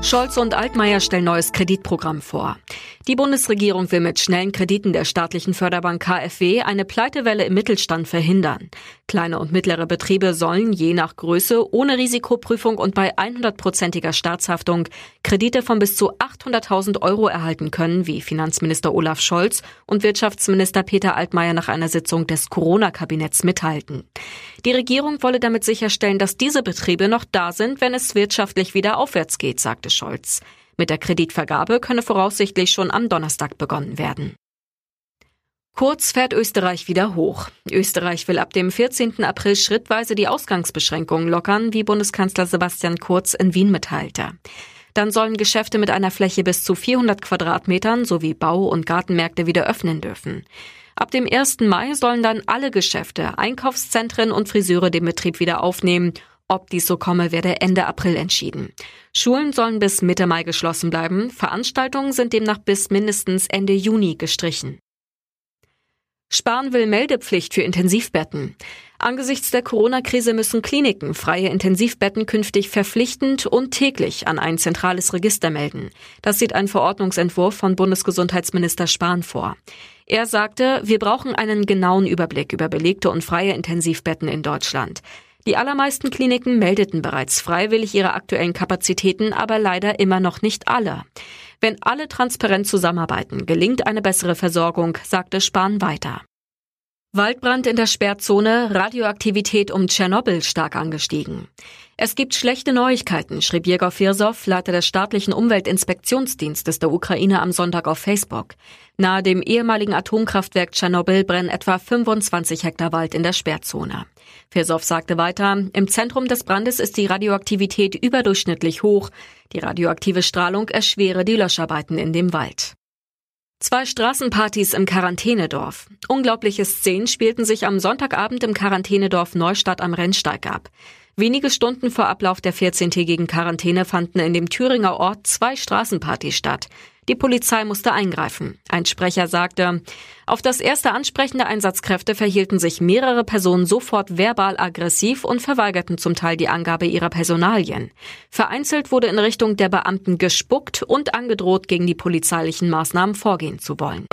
Scholz und Altmaier stellen neues Kreditprogramm vor. Die Bundesregierung will mit schnellen Krediten der staatlichen Förderbank KfW eine Pleitewelle im Mittelstand verhindern. Kleine und mittlere Betriebe sollen je nach Größe ohne Risikoprüfung und bei 100-prozentiger Staatshaftung Kredite von bis zu 800.000 Euro erhalten können, wie Finanzminister Olaf Scholz und Wirtschaftsminister Peter Altmaier nach einer Sitzung des Corona-Kabinetts mithalten. Die Regierung wolle damit sicherstellen, dass diese Betriebe noch da sind, wenn es wirtschaftlich wieder aufwärts geht, sagte Scholz. Mit der Kreditvergabe könne voraussichtlich schon am Donnerstag begonnen werden. Kurz fährt Österreich wieder hoch. Österreich will ab dem 14. April schrittweise die Ausgangsbeschränkungen lockern, wie Bundeskanzler Sebastian Kurz in Wien mitteilte. Dann sollen Geschäfte mit einer Fläche bis zu 400 Quadratmetern sowie Bau- und Gartenmärkte wieder öffnen dürfen. Ab dem 1. Mai sollen dann alle Geschäfte, Einkaufszentren und Friseure den Betrieb wieder aufnehmen ob dies so komme, werde Ende April entschieden. Schulen sollen bis Mitte Mai geschlossen bleiben, Veranstaltungen sind demnach bis mindestens Ende Juni gestrichen. Spahn will Meldepflicht für Intensivbetten. Angesichts der Corona-Krise müssen Kliniken freie Intensivbetten künftig verpflichtend und täglich an ein zentrales Register melden. Das sieht ein Verordnungsentwurf von Bundesgesundheitsminister Spahn vor. Er sagte, wir brauchen einen genauen Überblick über belegte und freie Intensivbetten in Deutschland. Die allermeisten Kliniken meldeten bereits freiwillig ihre aktuellen Kapazitäten, aber leider immer noch nicht alle. Wenn alle transparent zusammenarbeiten, gelingt eine bessere Versorgung, sagte Spahn weiter. Waldbrand in der Sperrzone, Radioaktivität um Tschernobyl stark angestiegen. Es gibt schlechte Neuigkeiten, schrieb Jegor Firsow, Leiter des staatlichen Umweltinspektionsdienstes der Ukraine am Sonntag auf Facebook. Nahe dem ehemaligen Atomkraftwerk Tschernobyl brennen etwa 25 Hektar Wald in der Sperrzone. Firsow sagte weiter, im Zentrum des Brandes ist die Radioaktivität überdurchschnittlich hoch. Die radioaktive Strahlung erschwere die Löscharbeiten in dem Wald. Zwei Straßenpartys im Quarantänedorf. Unglaubliche Szenen spielten sich am Sonntagabend im Quarantänedorf Neustadt am Rennsteig ab. Wenige Stunden vor Ablauf der 14-tägigen Quarantäne fanden in dem Thüringer Ort zwei Straßenpartys statt. Die Polizei musste eingreifen. Ein Sprecher sagte, auf das erste Ansprechen der Einsatzkräfte verhielten sich mehrere Personen sofort verbal aggressiv und verweigerten zum Teil die Angabe ihrer Personalien. Vereinzelt wurde in Richtung der Beamten gespuckt und angedroht, gegen die polizeilichen Maßnahmen vorgehen zu wollen.